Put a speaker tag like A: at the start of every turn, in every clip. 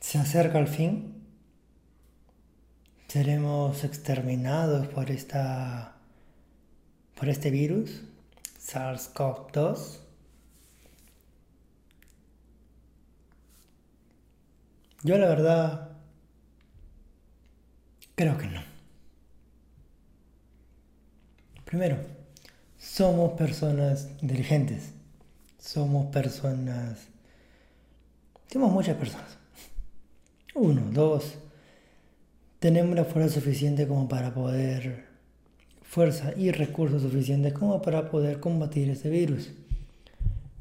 A: Se acerca el fin. Seremos exterminados por esta por este virus SARS-CoV-2. Yo la verdad creo que no. Primero, somos personas inteligentes. Somos personas... Somos muchas personas. Uno, dos. Tenemos la fuerza suficiente como para poder... Fuerza y recursos suficientes como para poder combatir este virus.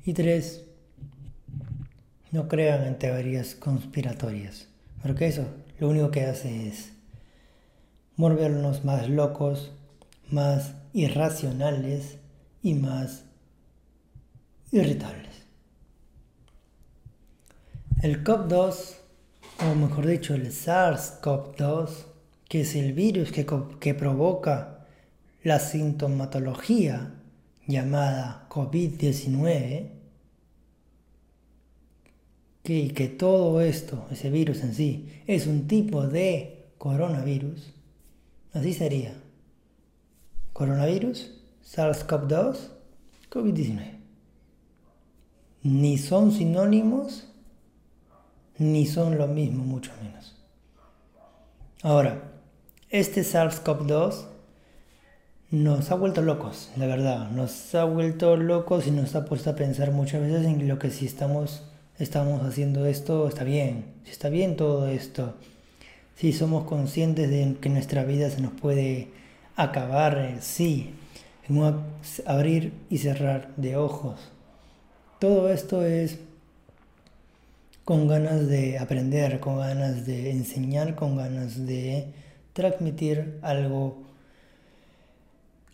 A: Y tres, no crean en teorías conspiratorias, porque eso lo único que hace es volvernos más locos, más irracionales y más irritables. El COP2, o mejor dicho, el SARS-CoV-2, que es el virus que, que provoca la sintomatología llamada COVID-19, que, que todo esto, ese virus en sí, es un tipo de coronavirus, así sería. Coronavirus, SARS-CoV-2, COVID-19. Ni son sinónimos, ni son lo mismo, mucho menos. Ahora, este SARS-CoV-2 nos ha vuelto locos, la verdad. Nos ha vuelto locos y nos ha puesto a pensar muchas veces en lo que si estamos estamos haciendo esto, está bien, si está bien todo esto, si somos conscientes de que nuestra vida se nos puede acabar, eh, sí, en un abrir y cerrar de ojos. Todo esto es con ganas de aprender, con ganas de enseñar, con ganas de transmitir algo,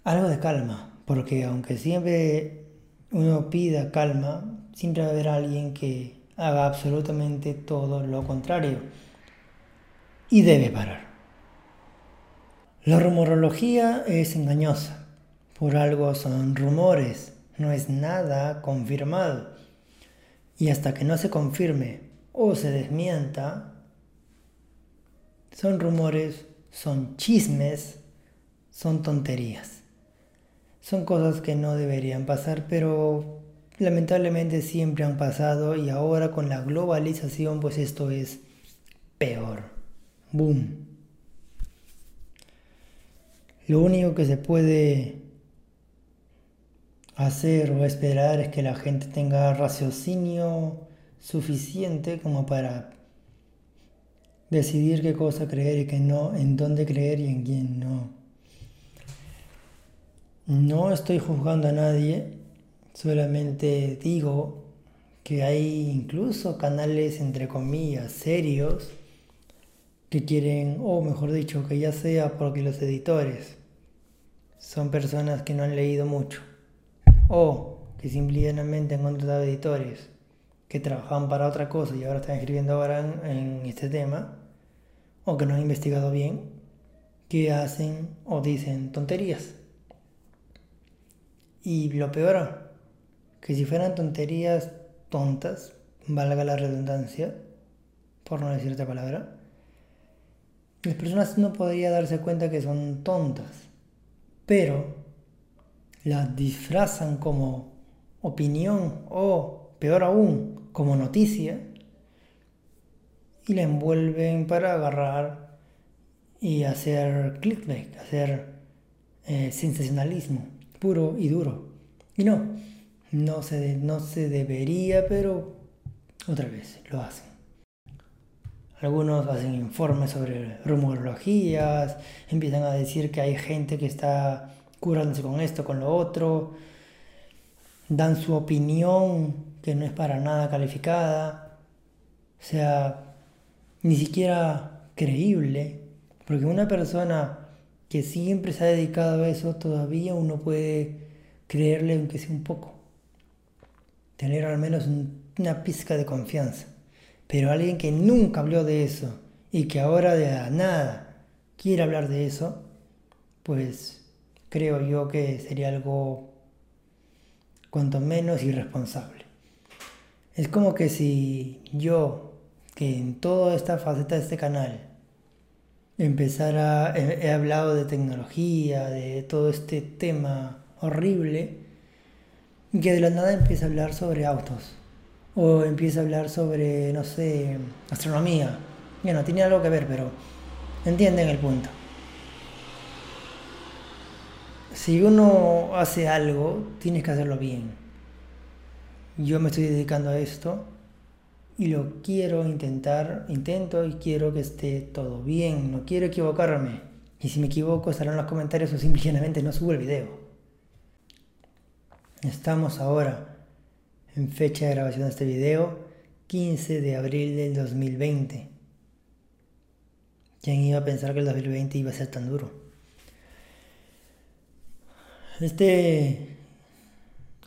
A: algo de calma, porque aunque siempre uno pida calma, siempre va a haber alguien que haga absolutamente todo lo contrario. Y debe parar. La rumorología es engañosa. Por algo son rumores, no es nada confirmado. Y hasta que no se confirme o se desmienta, son rumores, son chismes, son tonterías. Son cosas que no deberían pasar, pero lamentablemente siempre han pasado y ahora con la globalización pues esto es peor. Boom. Lo único que se puede hacer o esperar es que la gente tenga raciocinio suficiente como para decidir qué cosa creer y qué no, en dónde creer y en quién no. No estoy juzgando a nadie, Solamente digo que hay incluso canales, entre comillas, serios, que quieren, o mejor dicho, que ya sea porque los editores son personas que no han leído mucho, o que simplemente han contratado editores que trabajaban para otra cosa y ahora están escribiendo ahora en, este tema, o que no han investigado bien, que hacen o dicen tonterías. Y lo peor que si fueran tonterías tontas, valga la redundancia, por no decir otra palabra, las personas no podrían darse cuenta que son tontas, pero las disfrazan como opinión o, peor aún, como noticia y la envuelven para agarrar y hacer clickbait, hacer eh, sensacionalismo puro y duro. Y no, no se, no se debería, pero otra vez lo hacen. Algunos hacen informes sobre rumorologías, empiezan a decir que hay gente que está curándose con esto, con lo otro, dan su opinión que no es para nada calificada, o sea, ni siquiera creíble, porque una persona que siempre se ha dedicado a eso, todavía uno puede creerle aunque sea un poco tener al menos una pizca de confianza. Pero alguien que nunca habló de eso y que ahora de nada quiere hablar de eso, pues creo yo que sería algo cuanto menos irresponsable. Es como que si yo, que en toda esta faceta de este canal, empezara, he, hablado de tecnología, de todo este tema horrible, y que de la nada empieza a hablar sobre autos, o empieza a hablar sobre, no sé, astronomía. Bueno, tiene algo que ver, pero entienden el punto. Si uno hace algo, tienes que hacerlo bien. Yo me estoy dedicando a esto y lo quiero intentar, intento y quiero que esté todo bien, no quiero equivocarme. Y si me equivoco, estarán los comentarios o simplemente no subo el video. Estamos ahora en fecha de grabación de este video, 15 de abril del 2020. ¿Quién iba a pensar que el 2020 iba a ser tan duro? Este,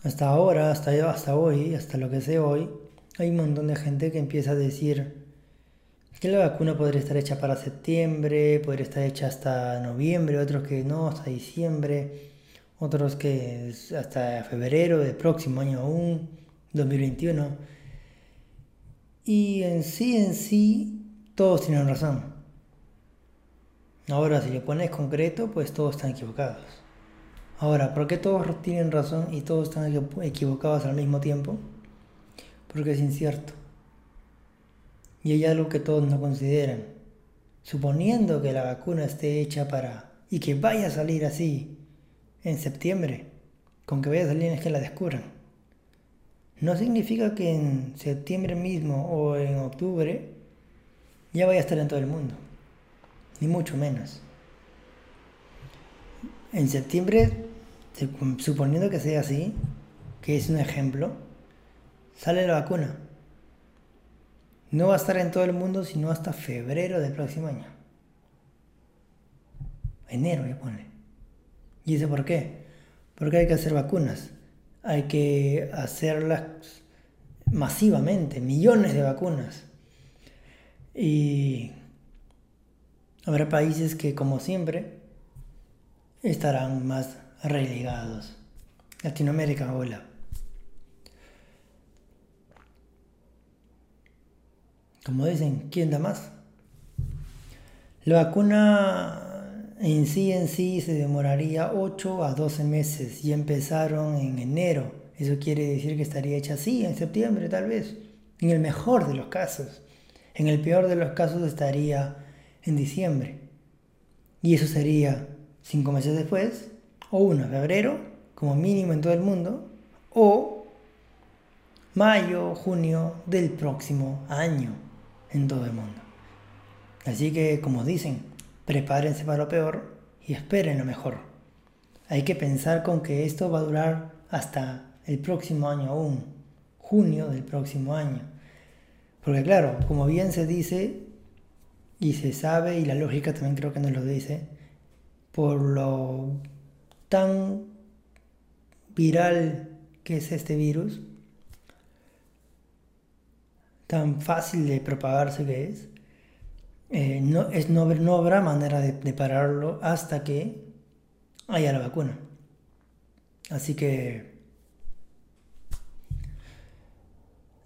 A: hasta ahora, hasta, hasta hoy, hasta lo que sé hoy, hay un montón de gente que empieza a decir que la vacuna podría estar hecha para septiembre, podría estar hecha hasta noviembre, otros que no, hasta diciembre, otros que hasta febrero del próximo año aún, 2021. Y en sí, en sí, todos tienen razón. Ahora, si le pones concreto, pues todos están equivocados. Ahora, ¿por qué todos tienen razón y todos están equivocados al mismo tiempo? Porque es incierto. Y hay algo que todos no consideran. Suponiendo que la vacuna esté hecha para y que vaya a salir así en septiembre, con que vaya a salir es que la descubran. No significa que en septiembre mismo o en octubre ya vaya a estar en todo el mundo, ni mucho menos. En septiembre suponiendo que sea así, que es un ejemplo, sale la vacuna. No va a estar en todo el mundo sino hasta febrero del próximo año. Enero ya pone. ¿Y dice por qué? Porque hay que hacer vacunas. Hay que hacerlas masivamente, millones de vacunas. Y habrá países que, como siempre, estarán más relegados. Latinoamérica, hola. Como dicen, ¿quién da más? La vacuna en sí en sí se demoraría 8 a 12 meses y empezaron en enero. Eso quiere decir que estaría hecha así, en septiembre tal vez. En el mejor de los casos. En el peor de los casos estaría en diciembre. Y eso sería cinco meses después, o 1 de febrero, como mínimo en todo el mundo, o mayo, junio del próximo año en todo el mundo. Así que, como dicen, prepárense para lo peor y esperen lo mejor. Hay que pensar con que esto va a durar hasta el próximo año aún, junio del próximo año. Porque claro, como bien se dice y se sabe, y la lógica también creo que nos lo dice, por lo tan viral que es este virus, tan fácil de propagarse que es, eh, no, es no, no, habrá manera de, pararlo hasta que haya la vacuna. Así que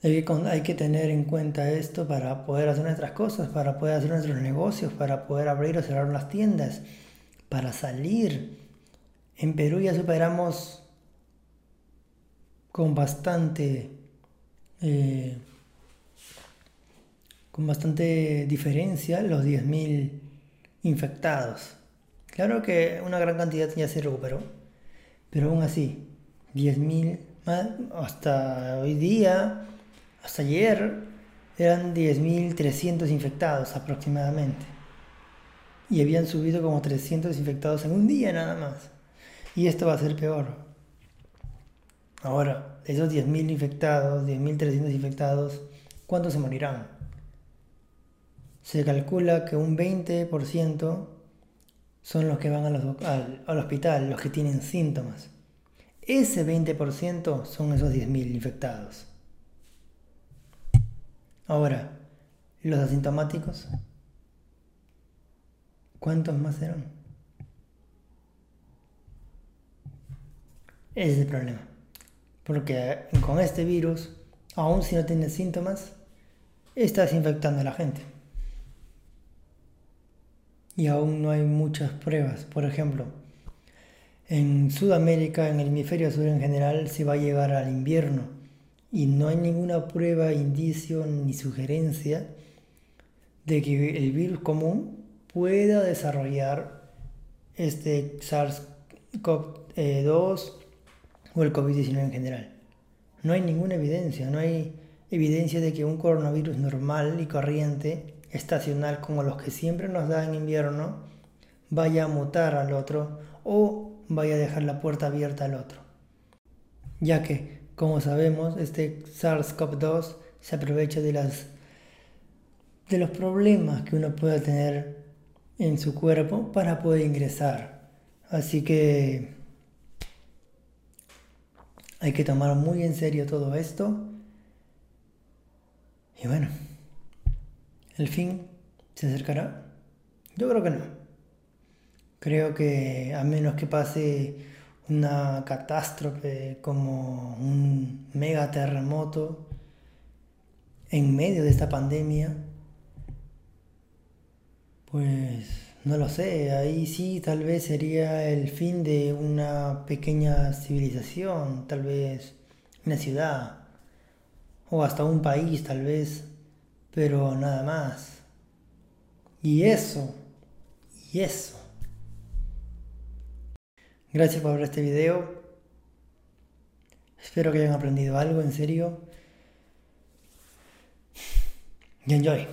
A: hay que, hay que tener en cuenta esto para poder hacer nuestras cosas, para poder hacer nuestros negocios, para poder abrir o cerrar las tiendas, para salir en Perú ya superamos con bastante eh, con bastante diferencia los 10.000 infectados. Claro que una gran cantidad ya se recuperó, pero aún así, 10.000 hasta hoy día, hasta ayer, eran 10.300 infectados aproximadamente. Y habían subido como 300 infectados en un día nada más. Y esto va a ser peor. Ahora, esos 10.000 infectados, 10.300 infectados, ¿cuántos se morirán? Se calcula que un 20% son los que van al, al hospital, los que tienen síntomas. Ese 20% son esos 10.000 infectados. Ahora, los asintomáticos, ¿cuántos más serán? Ese es el problema. Porque con este virus, aun si no tienes síntomas, estás infectando a la gente. Y aún no hay muchas pruebas. Por ejemplo, en Sudamérica, en el hemisferio sur en general, se va a llegar al invierno y no hay ninguna prueba, indicio ni sugerencia de que el virus común pueda desarrollar este SARS-CoV-2 o el COVID-19 en general. No hay ninguna evidencia, no hay evidencia de que un coronavirus normal y corriente, estacional como los que siempre nos da en invierno, vaya a mutar al otro o vaya a dejar la puerta abierta al otro. Ya que, como sabemos, este SARS-CoV-2 se aprovecha de, las, de los problemas que uno pueda tener en su cuerpo para poder ingresar. Así que hay que tomar muy en serio todo esto. Y bueno, ¿el fin se acercará? Yo creo que no. Creo que a menos que pase una catástrofe como un mega terremoto en medio de esta pandemia, pues no lo sé, ahí sí tal vez sería el fin de una pequeña civilización, tal vez una ciudad o hasta un país tal vez, pero nada más. Y eso, y eso Gracias por ver este video. Espero que hayan aprendido algo en serio. Y enjoy.